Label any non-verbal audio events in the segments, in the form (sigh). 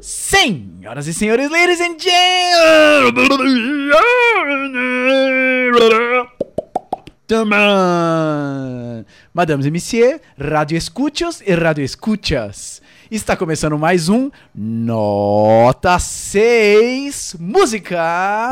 Senhoras e senhores, ladies and gentlemen, Madames e Messieurs, rádio escuchas e rádio escuchas. Está começando mais um Nota 6 Música.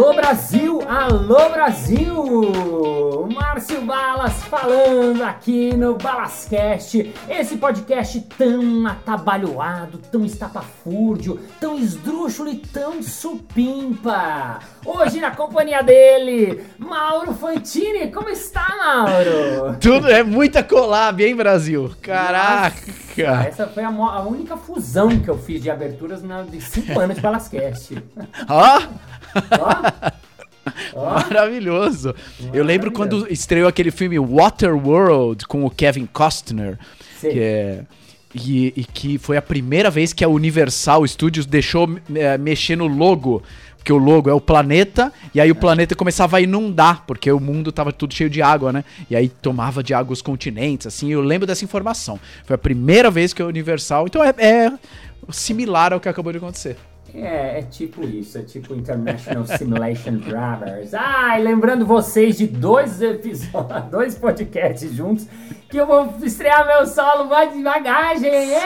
Alô Brasil, alô Brasil! Márcio Balas falando aqui no Balascast, esse podcast tão atabalhoado, tão estapafúrdio, tão esdrúxulo e tão supimpa. Hoje na companhia dele, Mauro Fantini. Como está, Mauro? Tudo é muita collab, hein, Brasil? Caraca! Nossa, essa foi a, a, única fusão que eu fiz de aberturas na, de 5 anos de Balascast. Ó! Maravilhoso. Eu lembro quando estreou aquele filme Waterworld com o Kevin Costner, Sim. que é e, e, que foi a primeira vez que a Universal Studios deixou é, mexer no logo. Porque o logo é o planeta, e aí o planeta começava a inundar, porque o mundo tava tudo cheio de água, né? E aí tomava de água os continentes, assim. Eu lembro dessa informação. Foi a primeira vez que a Universal. Então é, é similar ao que acabou de acontecer. É, é tipo isso, é tipo International (laughs) Simulation Brothers. Ai, lembrando vocês de dois episódios, (laughs) dois podcasts juntos, que eu vou estrear meu solo mais de bagagem. É!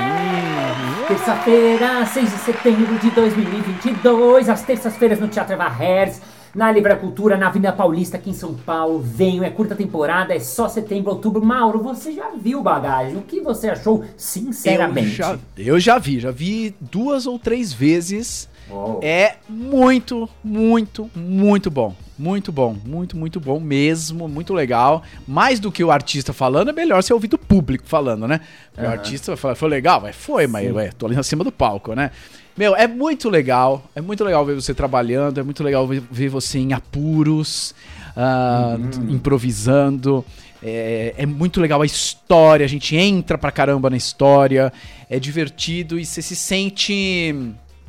Terça-feira, 6 de setembro de 2022, às terças-feiras no Teatro Eva Hertz na Livra Cultura, na Avenida Paulista, aqui em São Paulo. Venho, é curta temporada, é só setembro, outubro. Mauro, você já viu bagagem? O que você achou, sinceramente? Eu já, eu já vi, já vi duas ou três vezes. Oh. É muito, muito, muito bom. Muito bom, muito, muito bom mesmo, muito legal. Mais do que o artista falando, é melhor você ouvir do público falando, né? Uhum. O artista vai falar, foi legal? Foi, mas ué, tô ali acima do palco, né? Meu, é muito legal. É muito legal ver você trabalhando. É muito legal ver você em apuros, uh, uhum. improvisando. É, é, muito legal a história. A gente entra pra caramba na história. É divertido e você se sente.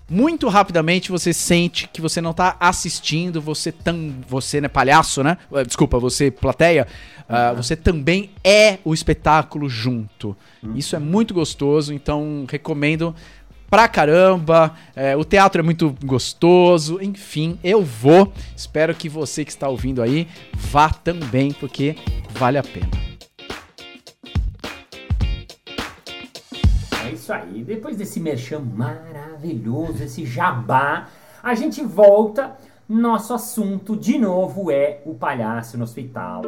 Muito rapidamente você sente que você não tá assistindo, você tam, você né, palhaço, né? Eh, desculpa, você plateia, uh, você também é o espetáculo junto. Uhum. Isso é muito gostoso, então recomendo pra caramba. É, o teatro é muito gostoso. Enfim, eu vou. Espero que você que está ouvindo aí vá também, porque vale a pena. É isso aí. Depois desse merchan maravilhoso, esse jabá, a gente volta. Nosso assunto de novo é o palhaço no hospital.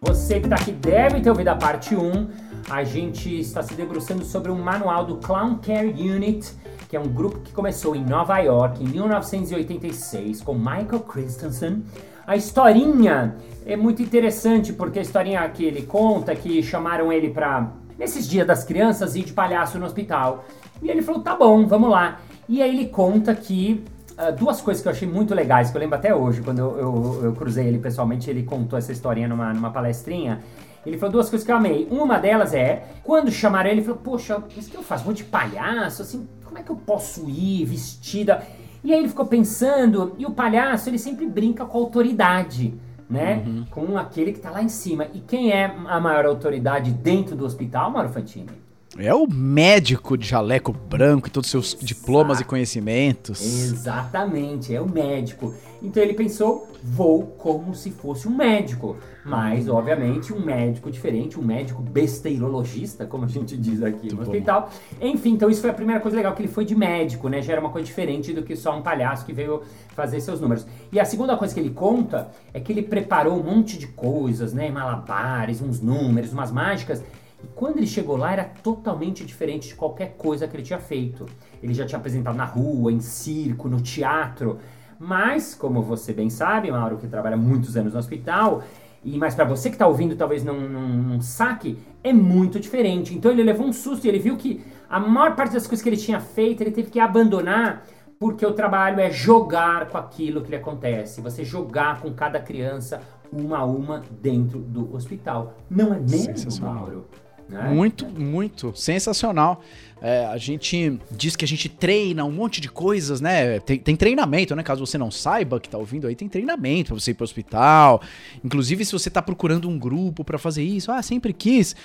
Você que tá aqui deve ter ouvido a parte 1 a gente está se debruçando sobre um manual do Clown Care Unit, que é um grupo que começou em Nova York em 1986 com Michael Christensen. A historinha é muito interessante porque a historinha que ele conta que chamaram ele para nesses dias das crianças ir de palhaço no hospital. E ele falou: "Tá bom, vamos lá". E aí ele conta que uh, duas coisas que eu achei muito legais, que eu lembro até hoje, quando eu, eu, eu cruzei ele pessoalmente, ele contou essa historinha numa, numa palestrinha. Ele falou duas coisas que eu amei. Uma delas é, quando chamaram ele, ele falou, poxa, isso que eu faço? Vou de palhaço, assim, como é que eu posso ir vestida? E aí ele ficou pensando, e o palhaço, ele sempre brinca com a autoridade, né? Uhum. Com aquele que tá lá em cima. E quem é a maior autoridade dentro do hospital, Mauro Fantini? É o médico de jaleco branco e todos os seus Exato. diplomas e conhecimentos. Exatamente, é o médico. Então ele pensou, vou como se fosse um médico. Mas, obviamente, um médico diferente, um médico besteirologista, como a gente diz aqui Muito no hospital. Bom. Enfim, então isso foi a primeira coisa legal, que ele foi de médico, né? Já era uma coisa diferente do que só um palhaço que veio fazer seus números. E a segunda coisa que ele conta é que ele preparou um monte de coisas, né? Malabares, uns números, umas mágicas e quando ele chegou lá, era totalmente diferente de qualquer coisa que ele tinha feito. Ele já tinha apresentado na rua, em circo, no teatro. Mas, como você bem sabe, Mauro, que trabalha muitos anos no hospital, e mas para você que está ouvindo talvez não, não, não, saque, é muito diferente. Então ele levou um susto e ele viu que a maior parte das coisas que ele tinha feito ele teve que abandonar porque o trabalho é jogar com aquilo que lhe acontece. Você jogar com cada criança uma a uma dentro do hospital. Não é mesmo, Mauro? Né? Muito, muito. Sensacional. É, a gente diz que a gente treina um monte de coisas, né? Tem, tem treinamento, né? Caso você não saiba que tá ouvindo aí, tem treinamento pra você ir pro hospital. Inclusive, se você tá procurando um grupo para fazer isso, ah, sempre quis.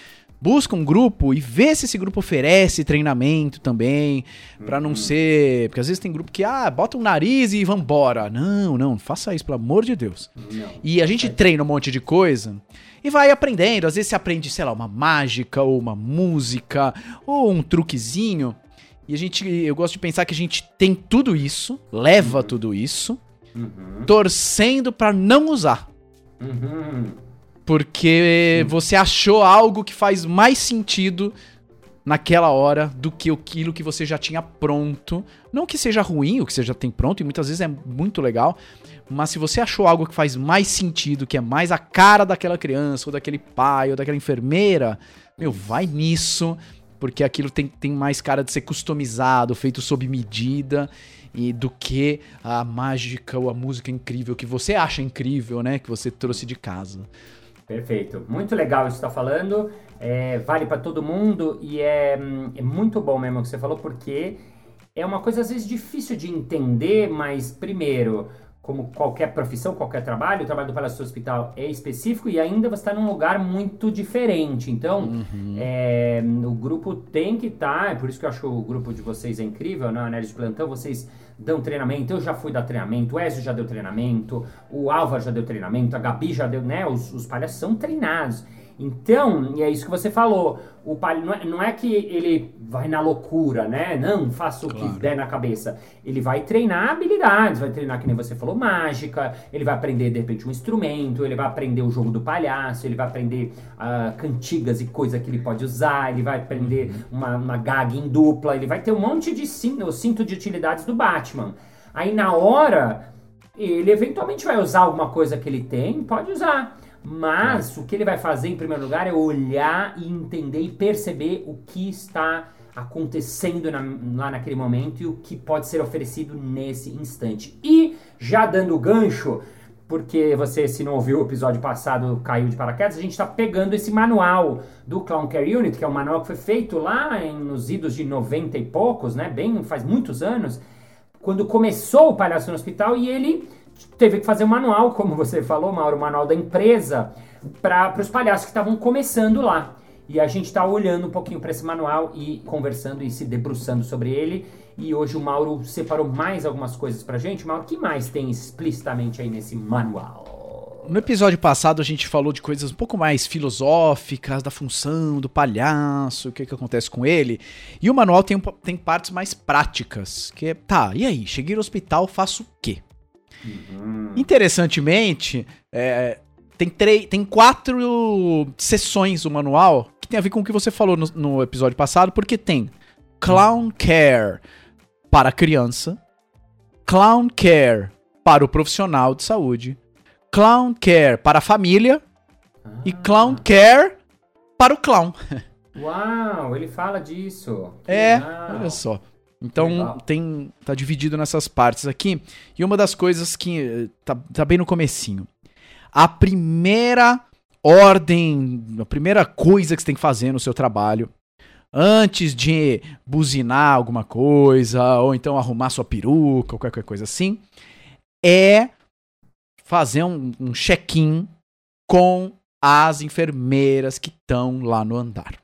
Busca um grupo e vê se esse grupo oferece treinamento também, para não uhum. ser. Porque às vezes tem grupo que, ah, bota um nariz e vambora. Não, não, faça isso, pelo amor de Deus. Não. E a gente treina um monte de coisa e vai aprendendo. Às vezes você aprende, sei lá, uma mágica, ou uma música, ou um truquezinho. E a gente, eu gosto de pensar que a gente tem tudo isso, leva uhum. tudo isso, uhum. torcendo para não usar. Uhum. Porque você achou algo que faz mais sentido naquela hora do que aquilo que você já tinha pronto. Não que seja ruim o que você já tem pronto, e muitas vezes é muito legal, mas se você achou algo que faz mais sentido, que é mais a cara daquela criança, ou daquele pai, ou daquela enfermeira, meu, vai nisso, porque aquilo tem, tem mais cara de ser customizado, feito sob medida, e do que a mágica ou a música incrível que você acha incrível, né? Que você trouxe de casa. Perfeito. Muito legal isso que está falando. É, vale para todo mundo e é, é muito bom mesmo o que você falou, porque é uma coisa às vezes difícil de entender, mas primeiro como qualquer profissão, qualquer trabalho, o trabalho do palhaço hospital é específico e ainda você está num lugar muito diferente. Então, uhum. é, o grupo tem que estar, tá, é por isso que eu acho o grupo de vocês é incrível, né? Análise de plantão, vocês dão treinamento, eu já fui dar treinamento, o Ezio já deu treinamento, o Álvaro já deu treinamento, a Gabi já deu, né? Os, os palhaços são treinados. Então, e é isso que você falou, o palha, não, é, não é que ele vai na loucura, né? Não, faça o claro. que der na cabeça. Ele vai treinar habilidades, vai treinar, que nem você falou, mágica, ele vai aprender, de repente, um instrumento, ele vai aprender o jogo do palhaço, ele vai aprender uh, cantigas e coisa que ele pode usar, ele vai aprender uhum. uma, uma gag em dupla, ele vai ter um monte de cinto, cinto de utilidades do Batman. Aí, na hora, ele eventualmente vai usar alguma coisa que ele tem, pode usar. Mas o que ele vai fazer em primeiro lugar é olhar e entender e perceber o que está acontecendo na, lá naquele momento e o que pode ser oferecido nesse instante. E já dando gancho, porque você, se não ouviu o episódio passado, caiu de paraquedas, a gente está pegando esse manual do Clown Care Unit, que é um manual que foi feito lá em, nos idos de 90 e poucos, né? Bem, faz muitos anos, quando começou o Palhaço no Hospital, e ele teve que fazer um manual, como você falou, Mauro, o manual da empresa, para os palhaços que estavam começando lá. E a gente está olhando um pouquinho para esse manual e conversando e se debruçando sobre ele. E hoje o Mauro separou mais algumas coisas para gente. Mauro, o que mais tem explicitamente aí nesse manual? No episódio passado a gente falou de coisas um pouco mais filosóficas, da função do palhaço, o que, que acontece com ele. E o manual tem, tem partes mais práticas, que é, tá, e aí, cheguei no hospital, faço o quê? Uhum. Interessantemente, é, tem, tem quatro sessões o manual que tem a ver com o que você falou no, no episódio passado, porque tem Clown Care para a criança, Clown Care para o profissional de saúde, Clown Care para a família ah. e Clown Care para o clown. (laughs) Uau, ele fala disso. Que é, legal. olha só. Então tem tá dividido nessas partes aqui. E uma das coisas que eh, tá, tá bem no comecinho. A primeira ordem, a primeira coisa que você tem que fazer no seu trabalho, antes de buzinar alguma coisa, ou então arrumar sua peruca, ou qualquer coisa assim, é fazer um, um check-in com as enfermeiras que estão lá no andar.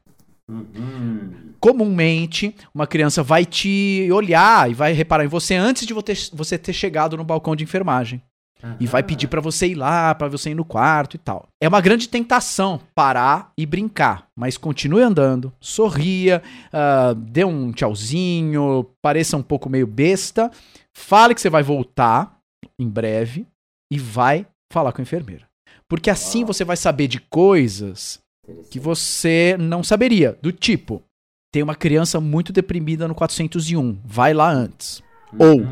Uhum. Comumente, uma criança vai te olhar e vai reparar em você antes de você ter chegado no balcão de enfermagem. Uhum. E vai pedir para você ir lá, para você ir no quarto e tal. É uma grande tentação parar e brincar, mas continue andando, sorria, uh, dê um tchauzinho, pareça um pouco meio besta, fale que você vai voltar em breve e vai falar com a enfermeira. Porque assim você vai saber de coisas que você não saberia. Do tipo, tem uma criança muito deprimida no 401, vai lá antes. Uhum. Ou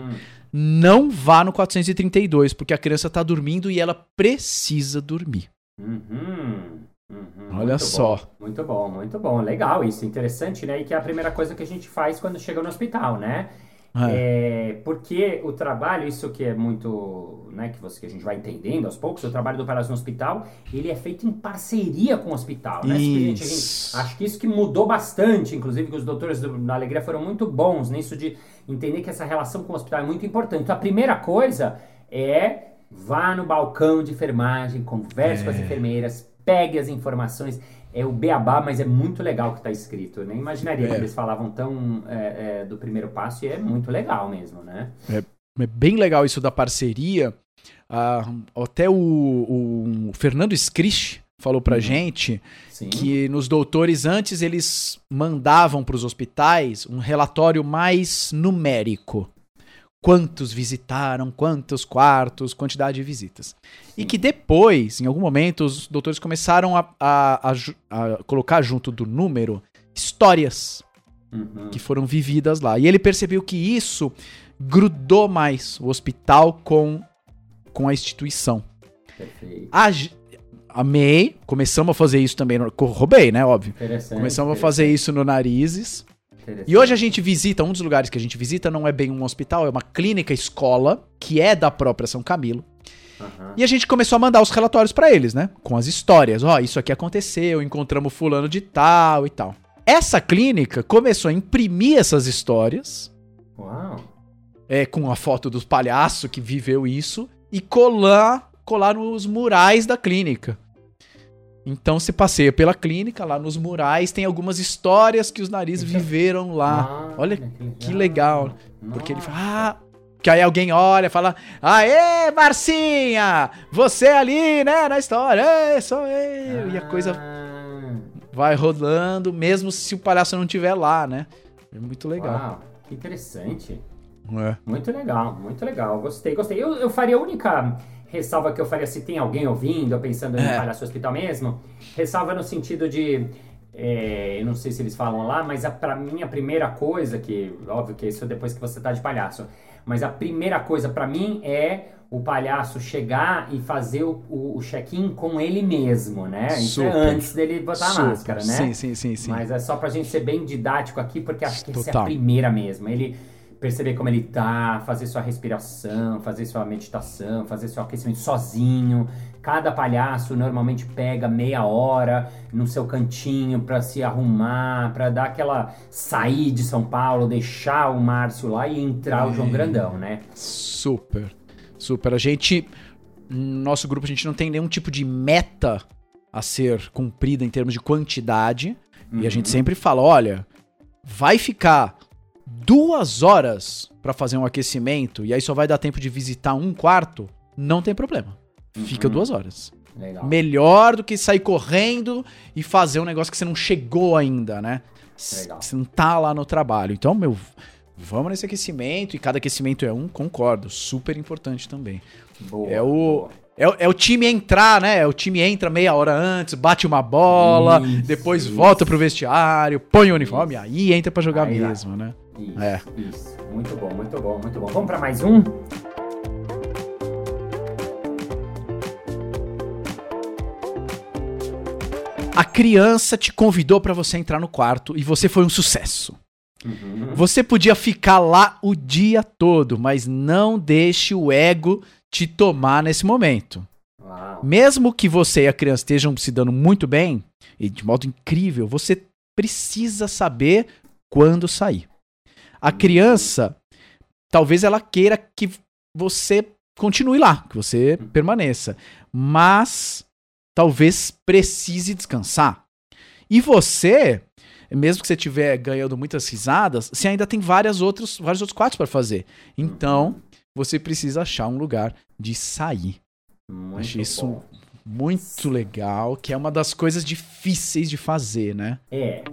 não vá no 432, porque a criança está dormindo e ela precisa dormir. Uhum. Uhum. Olha muito só. Bom, muito bom, muito bom. Legal isso, interessante, né? E que é a primeira coisa que a gente faz quando chega no hospital, né? É. é. porque o trabalho, isso que é muito, né, que, você, que a gente vai entendendo aos poucos, o trabalho do no hospital, ele é feito em parceria com o hospital, né? Gente, gente, acho que isso que mudou bastante, inclusive que os doutores da Alegria foram muito bons nisso de entender que essa relação com o hospital é muito importante. Então, a primeira coisa é vá no balcão de enfermagem, converse é. com as é. enfermeiras, pegue as informações é o beabá, mas é muito legal que está escrito. Eu nem imaginaria é. que eles falavam tão é, é, do primeiro passo e é muito legal mesmo, né? É, é bem legal isso da parceria. Ah, até o, o, Fernando Scrisch falou pra uhum. gente Sim. que nos doutores antes eles mandavam para os hospitais um relatório mais numérico quantos visitaram, quantos quartos, quantidade de visitas. E que depois, em algum momento, os doutores começaram a, a, a, a colocar junto do número histórias uhum. que foram vividas lá. E ele percebeu que isso grudou mais o hospital com, com a instituição. Perfeito. amei, começamos a fazer isso também, no, roubei, né, óbvio. Começamos a fazer isso no Narizes. E hoje a gente visita, um dos lugares que a gente visita não é bem um hospital, é uma clínica escola, que é da própria São Camilo. Uhum. E a gente começou a mandar os relatórios para eles, né? Com as histórias. Ó, oh, isso aqui aconteceu, encontramos fulano de tal e tal. Essa clínica começou a imprimir essas histórias. Uau. É, com a foto dos palhaço que viveu isso. E colar, colar nos murais da clínica. Então se passeia pela clínica, lá nos murais, tem algumas histórias que os narizes viveram lá. Ah, Olha que legal. Porque ele fala, ah, que aí alguém olha e fala: Aê, Marcinha! Você ali, né, na história, é, sou eu. E a coisa ah. vai rodando, mesmo se o palhaço não estiver lá, né? É muito legal. Uau, que interessante. É. Muito legal, muito legal. Gostei, gostei. Eu, eu faria a única ressalva que eu faria se tem alguém ouvindo, pensando em é. palhaço hospital mesmo, ressalva no sentido de. É, eu não sei se eles falam lá, mas a, pra mim a primeira coisa, que óbvio que isso é depois que você tá de palhaço, mas a primeira coisa para mim é o palhaço chegar e fazer o, o, o check-in com ele mesmo, né? Isso é antes dele botar Super. a máscara, né? Sim, sim, sim, sim. Mas é só pra gente ser bem didático aqui, porque acho que Total. essa é a primeira mesmo. Ele perceber como ele tá, fazer sua respiração, fazer sua meditação, fazer seu aquecimento sozinho. Cada palhaço normalmente pega meia hora no seu cantinho para se arrumar, para dar aquela sair de São Paulo, deixar o Márcio lá e entrar é. o João Grandão, né? Super. Super. A gente no nosso grupo a gente não tem nenhum tipo de meta a ser cumprida em termos de quantidade. Uhum. E a gente uhum. sempre fala, olha, vai ficar duas horas para fazer um aquecimento e aí só vai dar tempo de visitar um quarto, não tem problema. Fica uhum. duas horas. Legal. Melhor do que sair correndo e fazer um negócio que você não chegou ainda, né? Legal. Você não tá lá no trabalho. Então, meu, vamos nesse aquecimento e cada aquecimento é um, concordo. Super importante também. Boa, é o. É, é, o time entrar, né? É o time entra meia hora antes, bate uma bola, isso, depois isso. volta pro vestiário, põe o uniforme, isso. aí entra para jogar aí mesmo, né? Isso, é. isso. Muito bom, muito bom, muito bom. Vamos para mais um? A criança te convidou para você entrar no quarto e você foi um sucesso. Uhum. Você podia ficar lá o dia todo, mas não deixe o ego te tomar nesse momento. Uau. Mesmo que você e a criança estejam se dando muito bem, e de modo incrível, você precisa saber quando sair. A criança, talvez ela queira que você continue lá, que você permaneça, mas talvez precise descansar. E você, mesmo que você estiver ganhando muitas risadas, você ainda tem várias outros, vários outros quartos para fazer. Então, você precisa achar um lugar de sair. Muito Achei isso bom. muito legal, que é uma das coisas difíceis de fazer, né? É.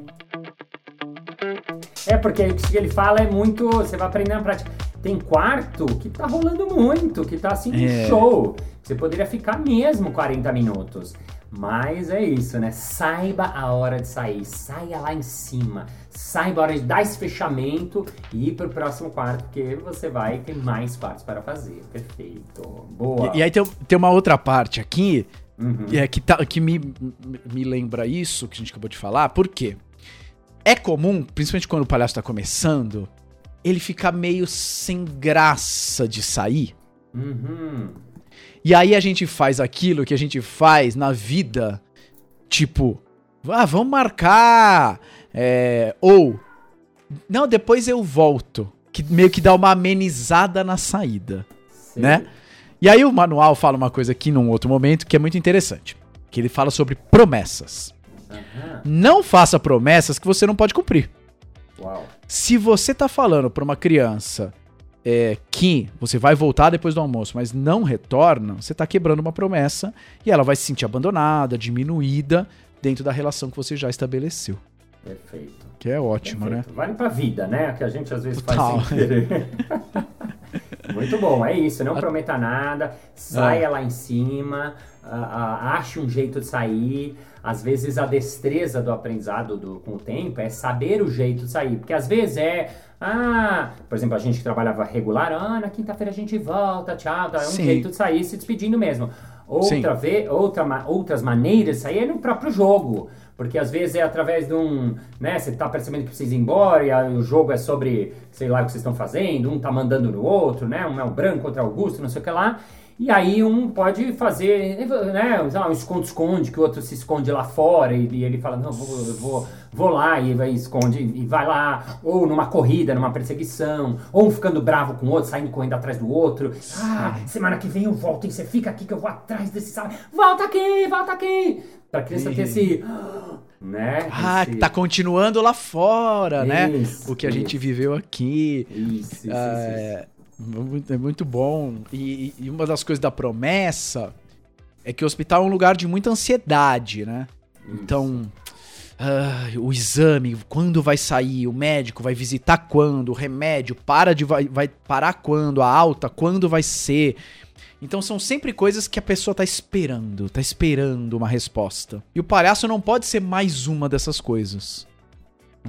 É, porque o que ele fala é muito. Você vai aprender na prática. Tem quarto que tá rolando muito, que tá assim, é. show. Você poderia ficar mesmo 40 minutos. Mas é isso, né? Saiba a hora de sair, saia lá em cima, saiba a hora de dar esse fechamento e ir pro próximo quarto, porque você vai ter mais quartos para fazer. Perfeito. Boa. E, e aí tem, tem uma outra parte aqui uhum. é, que, tá, que me, me lembra isso que a gente acabou de falar, por quê? É comum, principalmente quando o palhaço está começando, ele fica meio sem graça de sair. Uhum. E aí a gente faz aquilo que a gente faz na vida, tipo, ah, vamos marcar, é, ou, não, depois eu volto, que meio que dá uma amenizada na saída, Sim. né? E aí o manual fala uma coisa aqui num outro momento que é muito interessante, que ele fala sobre promessas. Uhum. Não faça promessas que você não pode cumprir. Uau. Se você tá falando para uma criança é, que você vai voltar depois do almoço, mas não retorna, você tá quebrando uma promessa e ela vai se sentir abandonada, diminuída dentro da relação que você já estabeleceu. Perfeito. Que é ótimo, né? Perfeito. né? Vale pra vida, né? Que a gente às vezes Total. faz sem querer. (laughs) Muito bom, é isso. Não prometa nada, saia é. lá em cima, ache um jeito de sair. Às vezes a destreza do aprendizado do, com o tempo é saber o jeito de sair. Porque às vezes é. Ah, por exemplo, a gente que trabalhava regular, ah, na quinta-feira a gente volta, tchau, tá, é um Sim. jeito de sair se despedindo mesmo. Outra, vez, outra outras maneiras de sair é no próprio jogo. Porque às vezes é através de um. Né, você tá percebendo que precisa ir embora e aí o jogo é sobre, sei lá, o que vocês estão fazendo, um tá mandando no outro, né? Um é o branco, outro é o Augusto, não sei o que lá. E aí um pode fazer, né, um esconde-esconde, que o outro se esconde lá fora e, e ele fala, não, vou, vou, vou lá e vai esconde e vai lá, ou numa corrida, numa perseguição, ou um ficando bravo com o outro, saindo correndo atrás do outro. Ah, semana que vem eu volto e você fica aqui que eu vou atrás desse sabe. Volta aqui, volta aqui! Pra criança ter esse. (gasps) Né? Ah, esse... tá continuando lá fora, né? isso, né? O que a isso. gente viveu aqui. Isso, isso, é... isso. É muito bom. E, e, uma das coisas da promessa é que o hospital é um lugar de muita ansiedade, né? Isso. Então, uh, o exame, quando vai sair, o médico vai visitar quando, o remédio para de vai, vai parar quando, a alta, quando vai ser. Então são sempre coisas que a pessoa tá esperando, tá esperando uma resposta. E o palhaço não pode ser mais uma dessas coisas.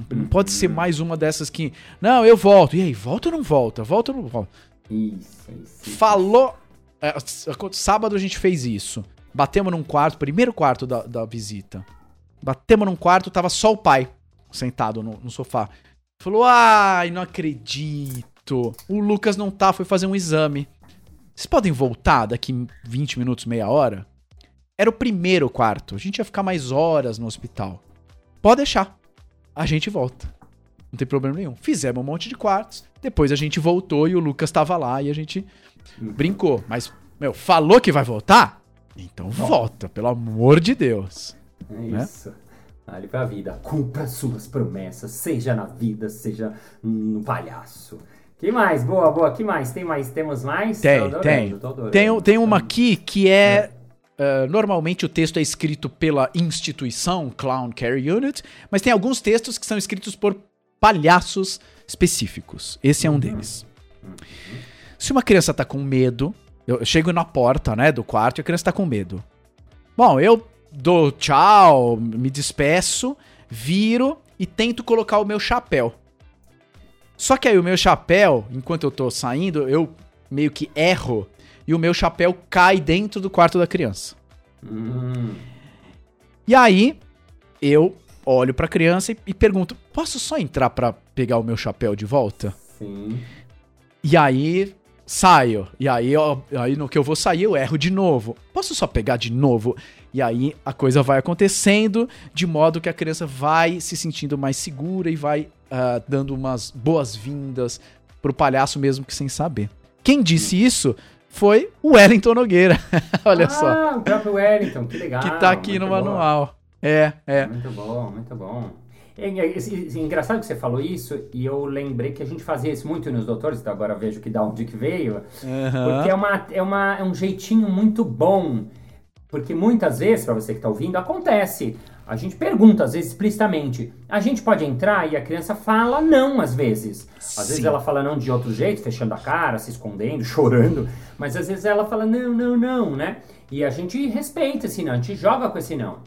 Não pode ser mais uma dessas que. Não, eu volto. E aí, volta ou não volta? Volta ou não volta? Isso, isso. Falou. É, sábado a gente fez isso. Batemos num quarto, primeiro quarto da, da visita. Batemos num quarto, tava só o pai sentado no, no sofá. Falou: Ai, não acredito. O Lucas não tá, foi fazer um exame. Vocês podem voltar daqui 20 minutos, meia hora? Era o primeiro quarto. A gente ia ficar mais horas no hospital. Pode deixar a gente volta. Não tem problema nenhum. Fizemos um monte de quartos, depois a gente voltou e o Lucas tava lá e a gente brincou. Mas, meu, falou que vai voltar? Então volta, pelo amor de Deus. É né? isso. Ali pra vida. Cumpra suas promessas, seja na vida, seja no palhaço. Que mais? Boa, boa. Que mais? Tem mais? Temos mais? Tem, tem. Tem, tem uma aqui que é, é Uh, normalmente o texto é escrito pela instituição Clown Care Unit, mas tem alguns textos que são escritos por palhaços específicos. Esse é um deles. Se uma criança tá com medo, eu chego na porta, né, do quarto e a criança tá com medo. Bom, eu dou tchau, me despeço, viro e tento colocar o meu chapéu. Só que aí o meu chapéu, enquanto eu tô saindo, eu meio que erro e o meu chapéu cai dentro do quarto da criança. Hum. E aí, eu olho pra criança e, e pergunto: posso só entrar para pegar o meu chapéu de volta? Sim. E aí, saio. E aí, ó, aí no que eu vou sair, eu erro de novo. Posso só pegar de novo? E aí a coisa vai acontecendo de modo que a criança vai se sentindo mais segura e vai uh, dando umas boas-vindas pro palhaço mesmo que sem saber. Quem disse isso foi o Wellington Nogueira. (laughs) Olha ah, só. Ah, o próprio Wellington, que legal. Que tá aqui no manual. É, é. Muito bom, muito bom. É, é, é, é, engraçado que você falou isso, e eu lembrei que a gente fazia isso muito nos doutores, então agora vejo que da onde que veio. Uhum. Porque é, uma, é, uma, é um jeitinho muito bom. Porque muitas vezes, para você que está ouvindo, acontece. A gente pergunta, às vezes, explicitamente. A gente pode entrar e a criança fala não, às vezes. Às Sim. vezes ela fala não de outro jeito, fechando a cara, se escondendo, (laughs) chorando. Mas às vezes ela fala não, não, não, né? E a gente respeita esse não, a gente joga com esse não.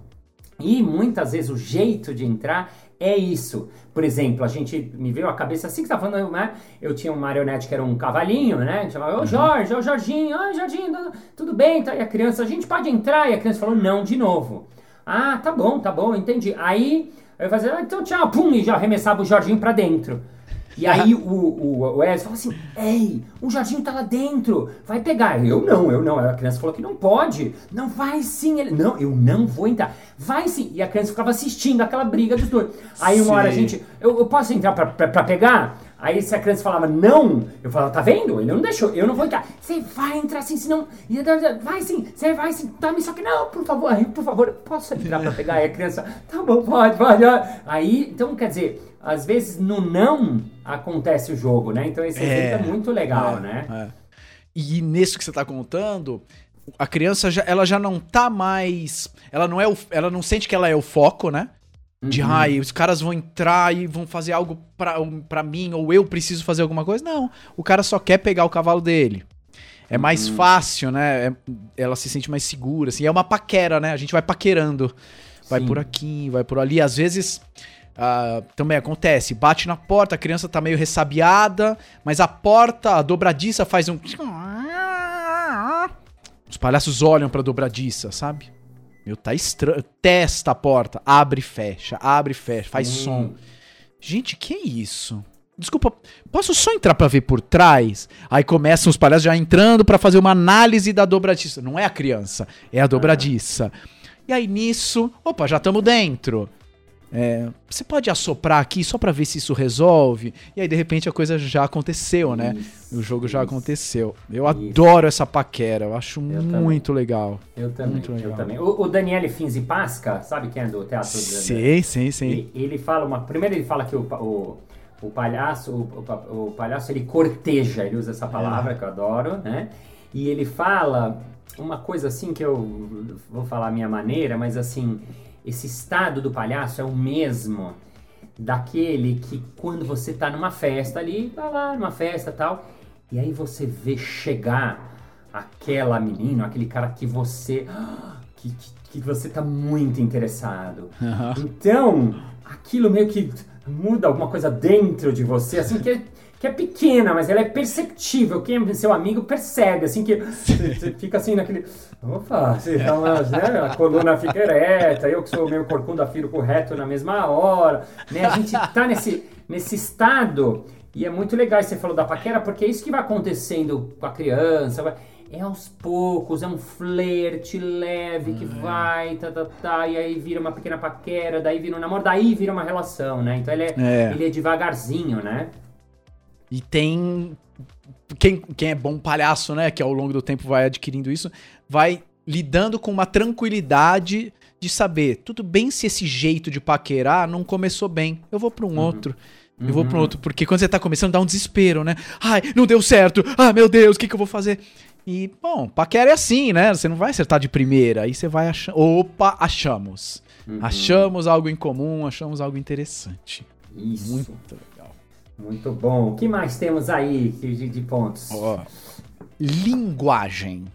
E muitas vezes o jeito de entrar é isso. Por exemplo, a gente me veio a cabeça assim que tá falando, né? Eu tinha um marionete que era um cavalinho, né? A gente chamava, ô uhum. Jorge, ô Jorginho, ô Jorginho, tudo bem? Tá? E a criança, a gente pode entrar? E a criança falou não de novo. Ah, tá bom, tá bom, entendi. Aí eu fazia, ah, então tchau, pum, e já arremessava o Jorginho pra dentro. E aí (laughs) o, o, o Edson fala assim: Ei, o Jorginho tá lá dentro, vai pegar. Eu não, eu não. A criança falou que não pode. Não, vai sim. Ele, não, eu não vou entrar. Vai sim. E a criança ficava assistindo aquela briga dos dois. Aí uma sim. hora a gente, eu, eu posso entrar pra, pra, pra pegar? Aí se a criança falava não, eu falava, tá vendo? Ele não deixou, eu não vou entrar. Você vai entrar sim, senão. Vai sim, você vai sim, tá, só que não, por favor, aí, por favor, posso entrar pra pegar? Aí a criança, tá bom, pode, pode. Aí, então quer dizer, às vezes no não acontece o jogo, né? Então esse é, é muito legal, é, né? É. E nisso que você tá contando, a criança já, ela já não tá mais. Ela não é o, ela não sente que ela é o foco, né? De, uhum. ai, os caras vão entrar e vão fazer algo pra, pra mim, ou eu preciso fazer alguma coisa. Não, o cara só quer pegar o cavalo dele. É mais uhum. fácil, né? É, ela se sente mais segura, assim. É uma paquera, né? A gente vai paquerando. Vai Sim. por aqui, vai por ali. Às vezes, uh, também acontece. Bate na porta, a criança tá meio ressabiada, mas a porta, a dobradiça faz um... Os palhaços olham pra dobradiça, sabe? Meu, tá estranho. Testa a porta. Abre e fecha. Abre e fecha. Faz hum. som. Gente, que é isso? Desculpa, posso só entrar para ver por trás? Aí começam os palhaços já entrando para fazer uma análise da dobradiça. Não é a criança, é a dobradiça. Ah. E aí nisso, opa, já estamos dentro. É, você pode assoprar aqui só para ver se isso resolve. E aí, de repente, a coisa já aconteceu, né? Isso, o jogo isso. já aconteceu. Eu isso. adoro essa paquera, eu acho eu muito também. legal. Eu também. Muito legal. Eu também. O, o Daniele Finzi Pasca, sabe quem é do teatro? Sim, sim, sim. Ele, ele, fala uma. Primeiro, ele fala que o, o, o palhaço, o, o, palhaço, ele corteja, ele usa essa palavra é. que eu adoro, né? E ele fala uma coisa assim que eu vou falar a minha maneira, mas assim esse estado do palhaço é o mesmo daquele que quando você está numa festa ali, tá lá numa festa tal, e aí você vê chegar aquela menina, aquele cara que você (gasps) que, que, que você tá muito interessado. Uhum. Então, aquilo meio que muda alguma coisa dentro de você, assim que que é pequena, mas ela é perceptível. Quem é seu amigo percebe, assim, que você fica assim naquele. Opa, você tá lá, né? a coluna fica ereta, eu que sou meio corcunda, firo com reto na mesma hora. Né? A gente tá nesse, nesse estado. E é muito legal você falou da paquera, porque é isso que vai acontecendo com a criança. É aos poucos, é um flerte leve que uhum. vai, tá, tá, tá, e aí vira uma pequena paquera, daí vira um namoro, daí vira uma relação, né? Então ele é, é. Ele é devagarzinho, né? E tem. Quem, quem é bom palhaço, né? Que ao longo do tempo vai adquirindo isso, vai lidando com uma tranquilidade de saber, tudo bem se esse jeito de paquerar não começou bem. Eu vou para um uhum. outro. Eu uhum. vou para um outro. Porque quando você tá começando, dá um desespero, né? Ai, não deu certo. Ah, meu Deus, o que, que eu vou fazer? E, bom, paquera é assim, né? Você não vai acertar de primeira. Aí você vai achando. Opa, achamos. Uhum. Achamos algo em comum, achamos algo interessante. Isso. Muito muito bom. O que mais temos aí de, de pontos? Oh. Linguagem.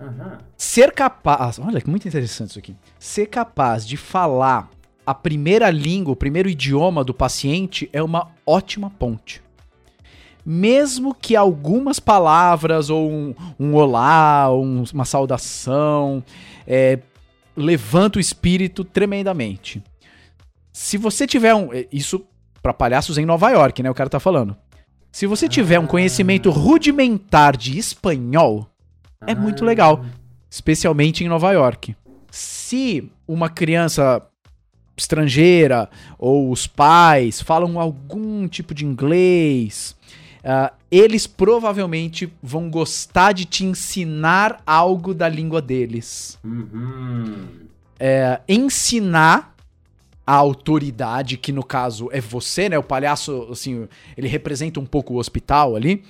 Uhum. Ser capaz. Olha que muito interessante isso aqui. Ser capaz de falar a primeira língua, o primeiro idioma do paciente é uma ótima ponte. Mesmo que algumas palavras, ou um, um olá, um, uma saudação, é, levanta o espírito tremendamente. Se você tiver um. É, isso para palhaços em Nova York, né? O cara tá falando. Se você tiver um conhecimento rudimentar de espanhol, é muito legal, especialmente em Nova York. Se uma criança estrangeira ou os pais falam algum tipo de inglês, uh, eles provavelmente vão gostar de te ensinar algo da língua deles. Uhum. É, ensinar a autoridade, que no caso é você, né? O palhaço, assim, ele representa um pouco o hospital ali.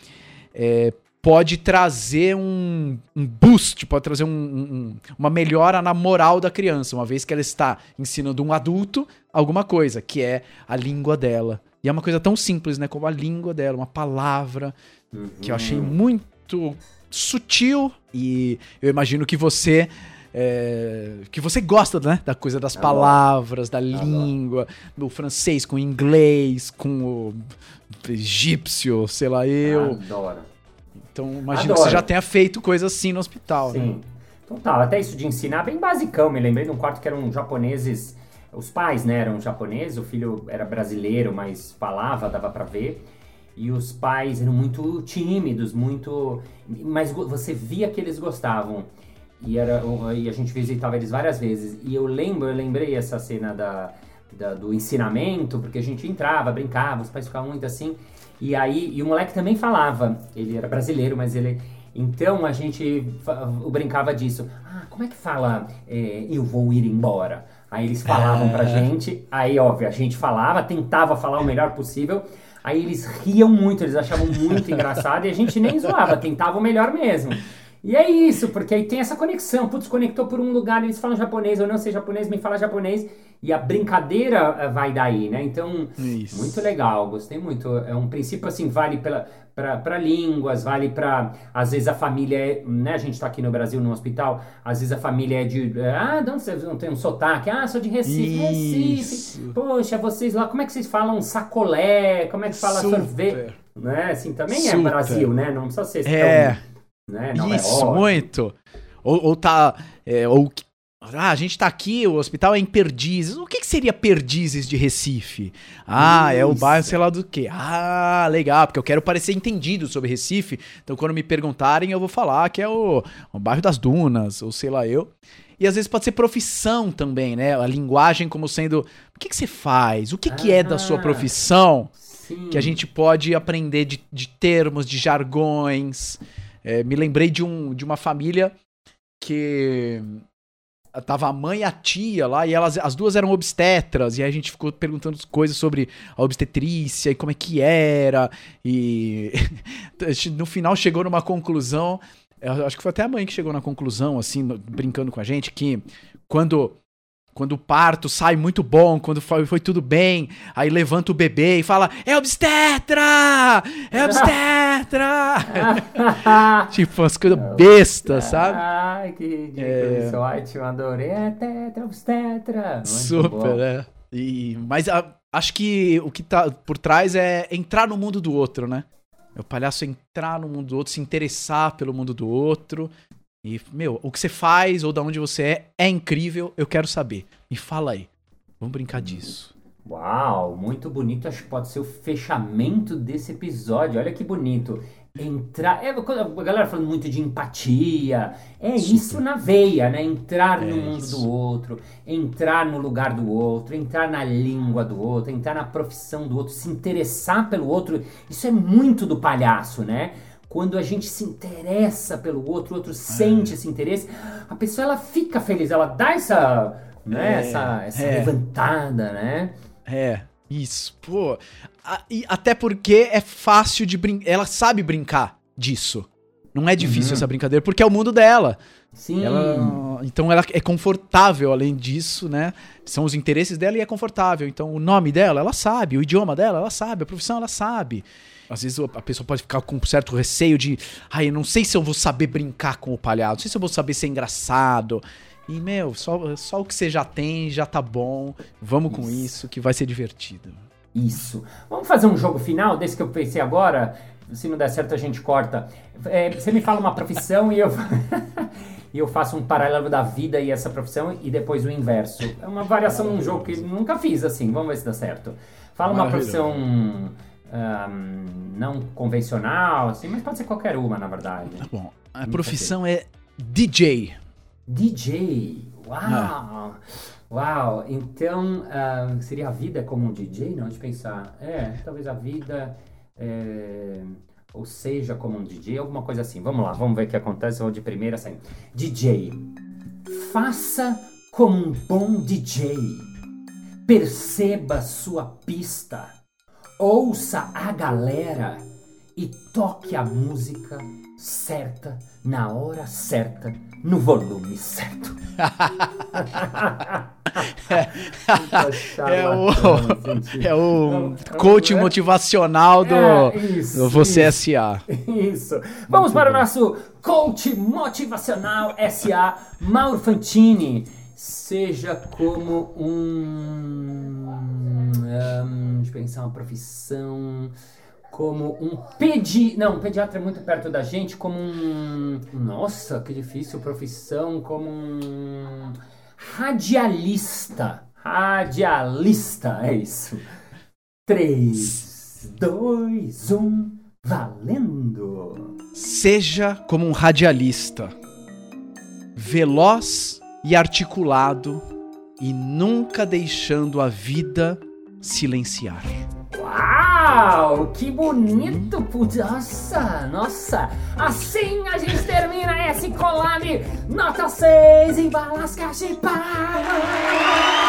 É, pode trazer um, um, boost, pode trazer um, um, uma melhora na moral da criança, uma vez que ela está ensinando um adulto alguma coisa, que é a língua dela. E é uma coisa tão simples, né? Como a língua dela, uma palavra uhum. que eu achei muito sutil e eu imagino que você é, que você gosta, né? Da coisa das palavras, da língua, do francês com o inglês, com o egípcio, sei lá, eu. Adoro. Então imagino Adoro. que você já tenha feito coisa assim no hospital, Sim. né? Total, até isso de ensinar, bem basicão. Me lembrei de um quarto que eram japoneses, os pais, né, eram japoneses, o filho era brasileiro, mas falava, dava para ver. e os pais eram muito tímidos, muito. Mas você via que eles gostavam. E, era, e a gente visitava eles várias vezes. E eu lembro, eu lembrei essa cena da, da, do ensinamento, porque a gente entrava, brincava, os pais ficavam muito assim. E aí, e o moleque também falava, ele era brasileiro, mas ele. Então a gente brincava disso. Ah, como é que fala é, eu vou ir embora? Aí eles falavam pra é. gente, aí óbvio, a gente falava, tentava falar o melhor possível. Aí eles riam muito, eles achavam muito (laughs) engraçado e a gente nem zoava, tentava o melhor mesmo. E é isso, porque aí tem essa conexão. Putz, conectou por um lugar, eles falam japonês, ou não sei japonês, me fala japonês. E a brincadeira eh, vai daí, né? Então, isso. muito legal, gostei muito. É um princípio assim, vale para línguas, vale para. Às vezes a família é. Né? A gente está aqui no Brasil, no hospital, às vezes a família é de. Ah, de onde você não tem um sotaque? Ah, sou de Recife. Isso. Recife. Poxa, vocês lá, como é que vocês falam sacolé? Como é que fala Super. sorvete? Né? Assim, também é Super. é Brasil, né? Não precisa ser. É. Tão né? Isso, é muito. Ou, ou tá. É, ou, ah, a gente tá aqui, o hospital é em Perdizes. O que, que seria Perdizes de Recife? Ah, Isso. é o bairro, sei lá do que. Ah, legal, porque eu quero parecer entendido sobre Recife. Então, quando me perguntarem, eu vou falar que é o, o bairro das Dunas, ou sei lá eu. E às vezes pode ser profissão também, né? A linguagem como sendo. O que, que você faz? O que, ah, que é da sua ah, profissão? Sim. Que a gente pode aprender de, de termos, de jargões. É, me lembrei de, um, de uma família que tava a mãe e a tia lá, e elas, as duas eram obstetras, e aí a gente ficou perguntando coisas sobre a obstetrícia e como é que era, e (laughs) no final chegou numa conclusão, acho que foi até a mãe que chegou na conclusão, assim, brincando com a gente, que quando quando o parto sai muito bom, quando foi, foi, tudo bem, aí levanta o bebê e fala: É obstetra! É obstetra! (laughs) tipo, umas coisas bestas, sabe? Ai, que. É... Ótimo, adorei. É tetra, obstetra. Muito Super, bom. é. E, mas a, acho que o que tá por trás é entrar no mundo do outro, né? É o palhaço entrar no mundo do outro, se interessar pelo mundo do outro e, meu, o que você faz ou da onde você é é incrível, eu quero saber. Me fala aí. Vamos brincar disso. Uau, muito bonito. Acho que pode ser o fechamento desse episódio. Olha que bonito. Entrar. É, a galera falando muito de empatia. É Super. isso na veia, né? Entrar é no mundo isso. do outro, entrar no lugar do outro, entrar na língua do outro, entrar na profissão do outro, se interessar pelo outro. Isso é muito do palhaço, né? Quando a gente se interessa pelo outro, o outro sente é. esse interesse, a pessoa ela fica feliz, ela dá essa, né, é, essa, essa é. levantada, né? É, isso. Pô, a, e até porque é fácil de brincar, ela sabe brincar disso. Não é difícil uhum. essa brincadeira, porque é o mundo dela. Sim. Ela, então ela é confortável, além disso, né? São os interesses dela e é confortável. Então o nome dela, ela sabe, o idioma dela, ela sabe, a profissão, ela sabe. Às vezes a pessoa pode ficar com um certo receio de, ai, eu não sei se eu vou saber brincar com o palhaço, não sei se eu vou saber ser engraçado. E, meu, só, só o que você já tem já tá bom. Vamos isso. com isso, que vai ser divertido. Isso. Vamos fazer um jogo final desse que eu pensei agora? Se não der certo, a gente corta. É, você me fala uma profissão e eu. (laughs) e eu faço um paralelo da vida e essa profissão e depois o inverso. É uma variação num jogo que nunca fiz assim. Vamos ver se dá certo. Fala uma profissão um, não convencional, assim, mas pode ser qualquer uma, na verdade. Tá bom. A profissão é DJ. DJ. Uau! É. Uau! Então, uh, seria a vida como um DJ? Não, de pensar. É, talvez a vida. É, ou seja, como um DJ, alguma coisa assim. Vamos lá, vamos ver o que acontece. Vou de primeira assim. DJ. Faça como um bom DJ. Perceba sua pista ouça a galera e toque a música certa, na hora certa, no volume certo. é, o, (laughs) é o coach motivacional do, é, isso, do Você isso, SA. Isso. Vamos Muito para bom. o nosso coach motivacional SA, Mauro Fantini. Seja como um. Pensar uma profissão. Como um pedi. Não, um pediatra é muito perto da gente. Como um. Nossa, que difícil profissão. Como um. Radialista. Radialista, é isso. Três. 3, 2, 1, valendo! Seja como um radialista, veloz e articulado e nunca deixando a vida silenciar. Uau, que bonito! Nossa, nossa! Assim a gente termina esse collab nota 6 em balas cachepá!